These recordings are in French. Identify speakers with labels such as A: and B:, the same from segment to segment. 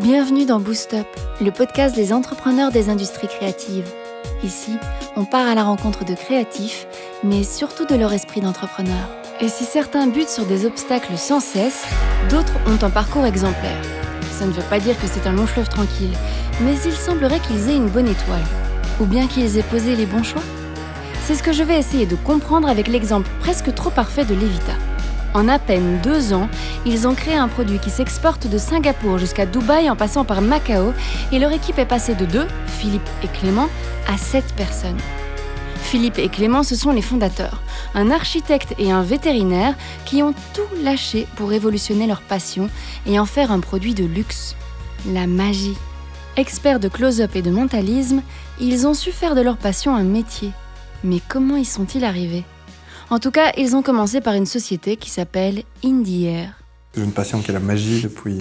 A: Bienvenue dans Boost Up, le podcast des entrepreneurs des industries créatives. Ici, on part à la rencontre de créatifs, mais surtout de leur esprit d'entrepreneur. Et si certains butent sur des obstacles sans cesse, d'autres ont un parcours exemplaire. Ça ne veut pas dire que c'est un long fleuve tranquille, mais il semblerait qu'ils aient une bonne étoile. Ou bien qu'ils aient posé les bons choix. C'est ce que je vais essayer de comprendre avec l'exemple presque trop parfait de Levita. En à peine deux ans, ils ont créé un produit qui s'exporte de Singapour jusqu'à Dubaï en passant par Macao et leur équipe est passée de deux, Philippe et Clément, à sept personnes. Philippe et Clément, ce sont les fondateurs, un architecte et un vétérinaire qui ont tout lâché pour révolutionner leur passion et en faire un produit de luxe, la magie. Experts de close-up et de mentalisme, ils ont su faire de leur passion un métier. Mais comment y sont-ils arrivés? En tout cas, ils ont commencé par une société qui s'appelle Indie Air.
B: J'ai une passion qui est la magie depuis,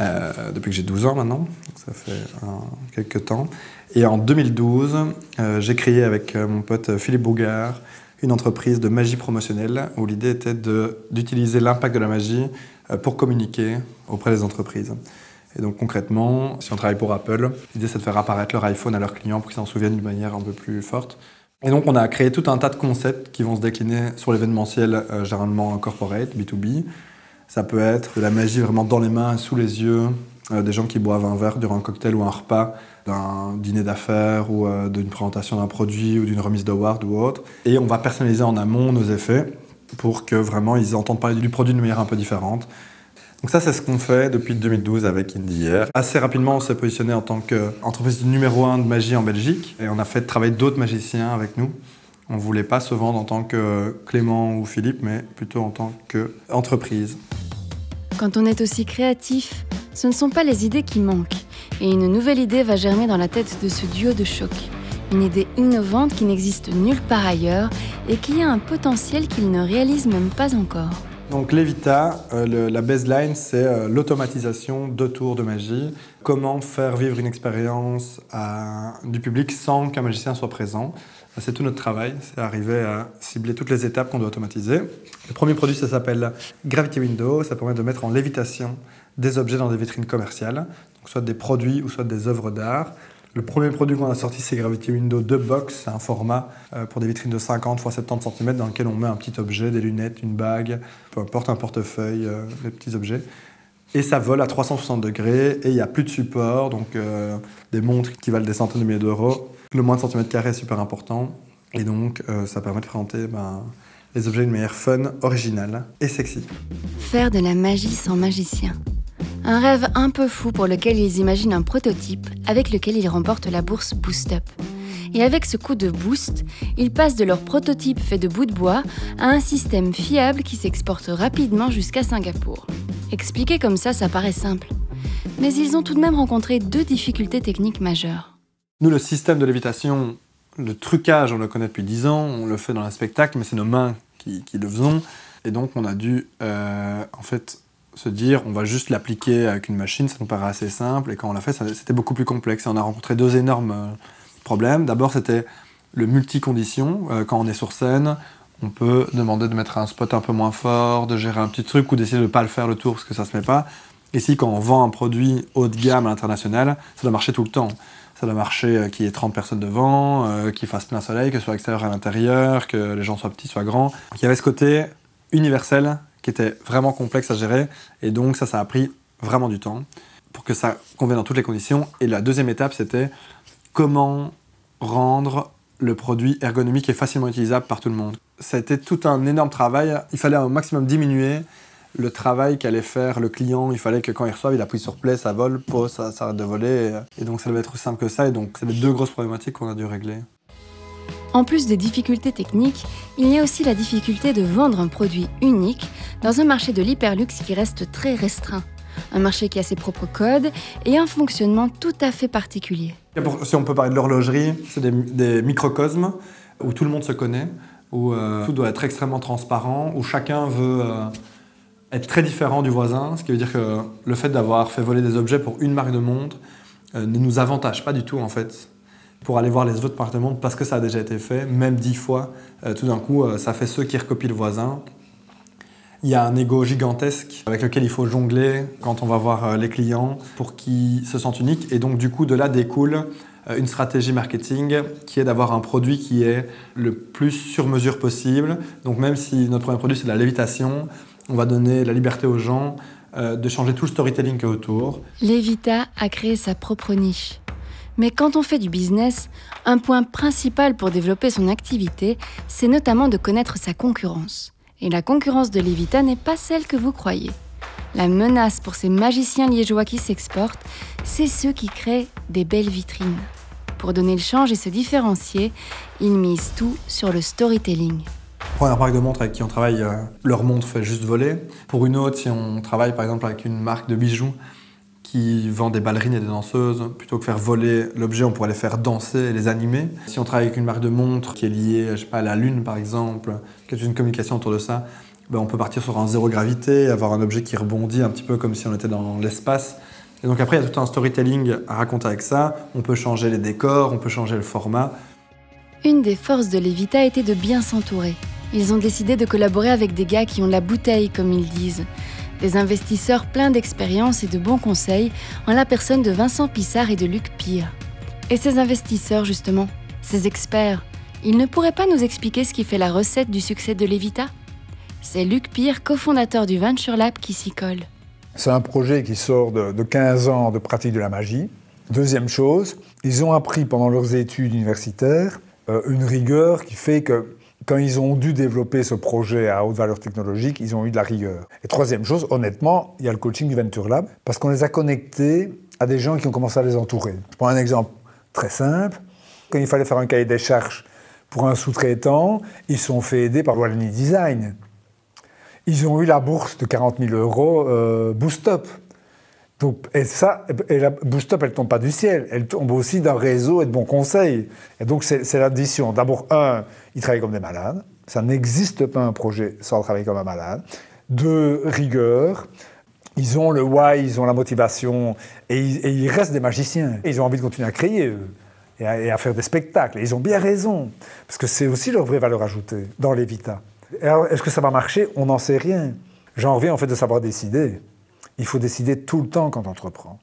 B: euh, que j'ai 12 ans maintenant, ça fait euh, quelques temps. Et en 2012, euh, j'ai créé avec mon pote Philippe Bougard une entreprise de magie promotionnelle où l'idée était d'utiliser l'impact de la magie pour communiquer auprès des entreprises. Et donc concrètement, si on travaille pour Apple, l'idée c'est de faire apparaître leur iPhone à leurs clients pour qu'ils s'en souviennent d'une manière un peu plus forte. Et donc on a créé tout un tas de concepts qui vont se décliner sur l'événementiel euh, généralement corporate, B2B. Ça peut être de la magie vraiment dans les mains, sous les yeux, euh, des gens qui boivent un verre durant un cocktail ou un repas, d'un dîner d'affaires ou euh, d'une présentation d'un produit ou d'une remise d'award ou autre. Et on va personnaliser en amont nos effets pour que vraiment ils entendent parler du produit d'une manière un peu différente. Donc ça, c'est ce qu'on fait depuis 2012 avec Indie Air. Assez rapidement, on s'est positionné en tant qu'entreprise numéro un de magie en Belgique et on a fait travailler d'autres magiciens avec nous. On ne voulait pas se vendre en tant que Clément ou Philippe, mais plutôt en tant qu'entreprise.
A: Quand on est aussi créatif, ce ne sont pas les idées qui manquent. Et une nouvelle idée va germer dans la tête de ce duo de choc. Une idée innovante qui n'existe nulle part ailleurs et qui a un potentiel qu'ils ne réalisent même pas encore.
B: Donc Levita, euh, la baseline, c'est euh, l'automatisation de tours de magie. Comment faire vivre une expérience du public sans qu'un magicien soit présent. C'est tout notre travail, c'est arriver à cibler toutes les étapes qu'on doit automatiser. Le premier produit, ça s'appelle Gravity Window. Ça permet de mettre en lévitation des objets dans des vitrines commerciales, donc soit des produits ou soit des œuvres d'art. Le premier produit qu'on a sorti, c'est Gravity Window 2 Box. C'est un format euh, pour des vitrines de 50 x 70 cm dans lequel on met un petit objet, des lunettes, une bague, peu importe, un portefeuille, euh, des petits objets. Et ça vole à 360 degrés et il n'y a plus de support, donc euh, des montres qui valent des centaines de milliers d'euros. Le moins de centimètres carrés est super important et donc ça permet de présenter ben, les objets d'une manière fun, originale et sexy.
A: Faire de la magie sans magicien. Un rêve un peu fou pour lequel ils imaginent un prototype avec lequel ils remportent la bourse Boost Up. Et avec ce coup de boost, ils passent de leur prototype fait de bouts de bois à un système fiable qui s'exporte rapidement jusqu'à Singapour. Expliqué comme ça, ça paraît simple. Mais ils ont tout de même rencontré deux difficultés techniques majeures.
B: Nous, le système de lévitation, le trucage, on le connaît depuis 10 ans, on le fait dans un spectacle, mais c'est nos mains qui, le faisons. Et donc, on a dû, euh, en fait, se dire, on va juste l'appliquer avec une machine, ça nous paraît assez simple. Et quand on l'a fait, c'était beaucoup plus complexe. Et on a rencontré deux énormes euh, problèmes. D'abord, c'était le multi-condition. Euh, quand on est sur scène, on peut demander de mettre un spot un peu moins fort, de gérer un petit truc ou d'essayer de ne pas le faire le tour parce que ça se met pas. Ici, quand on vend un produit haut de gamme à l'international, ça doit marcher tout le temps. Ça doit marcher euh, qu'il y ait 30 personnes devant, qu'il fasse plein soleil, que ce soit extérieur à l'intérieur, que les gens soient petits, soient grands. Il y avait ce côté universel qui était vraiment complexe à gérer. Et donc ça, ça a pris vraiment du temps pour que ça convienne dans toutes les conditions. Et la deuxième étape, c'était comment rendre le produit ergonomique et facilement utilisable par tout le monde. Ça a été tout un énorme travail. Il fallait au maximum diminuer le travail qu'allait faire le client. Il fallait que quand il reçoive, il appuie sur play, ça vole, pause, ça, ça arrête de voler. Et donc ça devait être aussi simple que ça. Et donc c'est les deux grosses problématiques qu'on a dû régler.
A: En plus des difficultés techniques, il y a aussi la difficulté de vendre un produit unique dans un marché de l'hyperluxe qui reste très restreint. Un marché qui a ses propres codes et un fonctionnement tout à fait particulier.
B: Si on peut parler de l'horlogerie, c'est des, des microcosmes où tout le monde se connaît, où euh, tout doit être extrêmement transparent, où chacun veut euh, être très différent du voisin, ce qui veut dire que le fait d'avoir fait voler des objets pour une marque de montre euh, ne nous avantage pas du tout en fait pour aller voir les autres marques de montre parce que ça a déjà été fait, même dix fois, euh, tout d'un coup euh, ça fait ceux qui recopient le voisin. il y a un ego gigantesque avec lequel il faut jongler quand on va voir euh, les clients pour qu'ils se sentent uniques. Et donc, du coup, de là découle une stratégie marketing qui est d'avoir un produit qui est le plus sur mesure possible. Donc, même si notre premier produit, c'est la lévitation, on va donner la liberté aux gens de changer tout le storytelling autour.
A: Levita a créé sa propre niche. Mais quand on fait du business, un point principal pour développer son activité, c'est notamment de connaître sa concurrence. Et la concurrence de Levita n'est pas celle que vous croyez. La menace pour ces magiciens liégeois qui s'exportent, c'est ceux qui créent des belles vitrines. Pour donner le change et se différencier, ils misent tout sur le storytelling.
B: Pour une marque de montres avec qui on travaille, euh, leur montre fait juste voler. Pour une autre, si on travaille par exemple avec une marque de bijoux qui vend des ballerines et des danseuses, plutôt que faire voler l'objet, on pourrait les faire danser et les animer. Si on travaille avec une marque de montre qui est liée je sais pas, à la Lune par exemple, qui est une communication autour de ça, ben on peut partir sur un zéro gravité, avoir un objet qui rebondit un petit peu comme si on était dans l'espace. Et donc après, il y a tout un storytelling à raconter avec ça. On peut changer les décors, on peut changer le format.
A: Une des forces de Levita était de bien s'entourer. Ils ont décidé de collaborer avec des gars qui ont la bouteille, comme ils disent. Des investisseurs pleins d'expérience et de bons conseils, en la personne de Vincent Pissard et de Luc Pire. Et ces investisseurs, justement, ces experts, ils ne pourraient pas nous expliquer ce qui fait la recette du succès de Levita C'est Luc Pire, cofondateur du Venture Lab, qui s'y colle.
C: C'est un projet qui sort de, de 15 ans de pratique de la magie. Deuxième chose, ils ont appris pendant leurs études universitaires euh, une rigueur qui fait que quand ils ont dû développer ce projet à haute valeur technologique, ils ont eu de la rigueur. Et troisième chose, honnêtement, il y a le coaching du Venture Lab, parce qu'on les a connectés à des gens qui ont commencé à les entourer. Je prends un exemple très simple. Quand il fallait faire un cahier des charges pour un sous-traitant, ils sont fait aider par Wallonie Design. Ils ont eu la bourse de 40 000 euros euh, Boost Up. Et ça, et la Boost Up, elle tombe pas du ciel, elle tombe aussi d'un réseau et de bons conseils. Et donc, c'est l'addition. D'abord, un, ils travaillent comme des malades. Ça n'existe pas un projet sans travailler comme un malade. Deux, rigueur. Ils ont le why, ils ont la motivation, et ils, restent des magiciens. ils ont envie de continuer à créer, et à, faire des spectacles. Et ils ont bien raison, parce que c'est aussi leur vraie valeur ajoutée dans l'Evita. Est-ce que ça va marcher? On n'en sait rien. J'en reviens en fait de savoir décider. Il faut décider tout le temps quand on entreprend.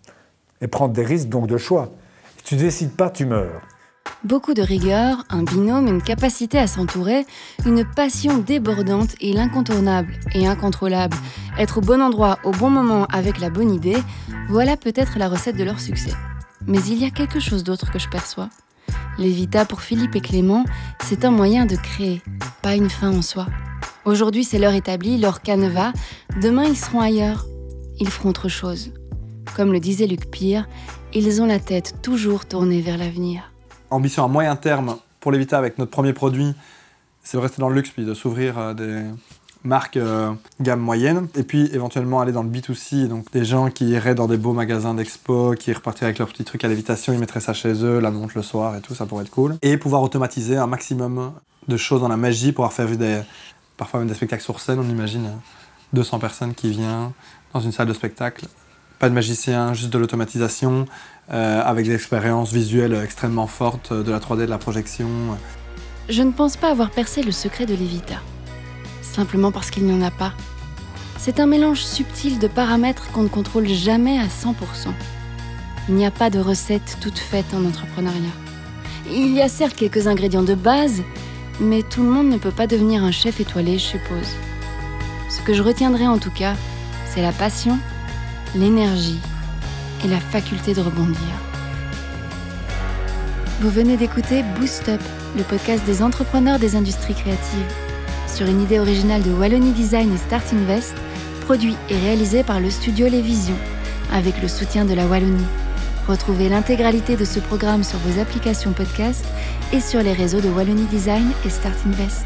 C: Et prendre des risques, donc de choix. Si tu décides pas, tu meurs.
A: Beaucoup de rigueur, un binôme, une capacité à s'entourer, une passion débordante et l'incontournable et incontrôlable. Être au bon endroit au bon moment avec la bonne idée, voilà peut-être la recette de leur succès. Mais il y a quelque chose d'autre que je perçois. L'évita pour Philippe et Clément, c'est un moyen de créer, pas une fin en soi. Aujourd'hui, c'est leur établi, leur canevas. Demain, ils seront ailleurs. Ils feront autre chose. Comme le disait Luc Pire, ils ont la tête toujours tournée vers l'avenir.
B: Ambition à moyen terme pour l'Evita avec notre premier produit, c'est de rester dans le luxe puis de s'ouvrir euh, des marques euh, gamme moyenne. Et puis éventuellement aller dans le B2C, donc des gens qui iraient dans des beaux magasins d'expo, qui repartiraient avec leurs petits trucs à lévitation, ils mettraient ça chez eux, la montre le soir et tout, ça pourrait être cool. Et pouvoir automatiser un maximum de choses dans la magie, pouvoir faire des, parfois même des spectacles sur scène, on imagine 200 personnes qui viennent dans une salle de spectacle. Pas de magicien, juste de l'automatisation, euh, avec des expériences visuelles extrêmement fortes, de la 3D, de la projection.
A: Je ne pense pas avoir percé le secret de Levita. Simplement parce qu'il n'y en a pas. C'est un mélange subtil de paramètres qu'on ne contrôle jamais à 100%. Il n'y a pas de recette toute faite en entrepreneuriat. Il y a certes quelques ingrédients de base, mais tout le monde ne peut pas devenir un chef étoilé, je suppose. Ce que je retiendrai en tout cas, c'est la passion, l'énergie et la faculté de rebondir. Vous venez d'écouter Boost Up, le podcast des entrepreneurs des industries créatives, sur une idée originale de Wallonie Design et Start Invest, produit et réalisé par le studio Les Visions, avec le soutien de la Wallonie. Retrouvez l'intégralité de ce programme sur vos applications podcast et sur les réseaux de Wallonie Design et Start Invest.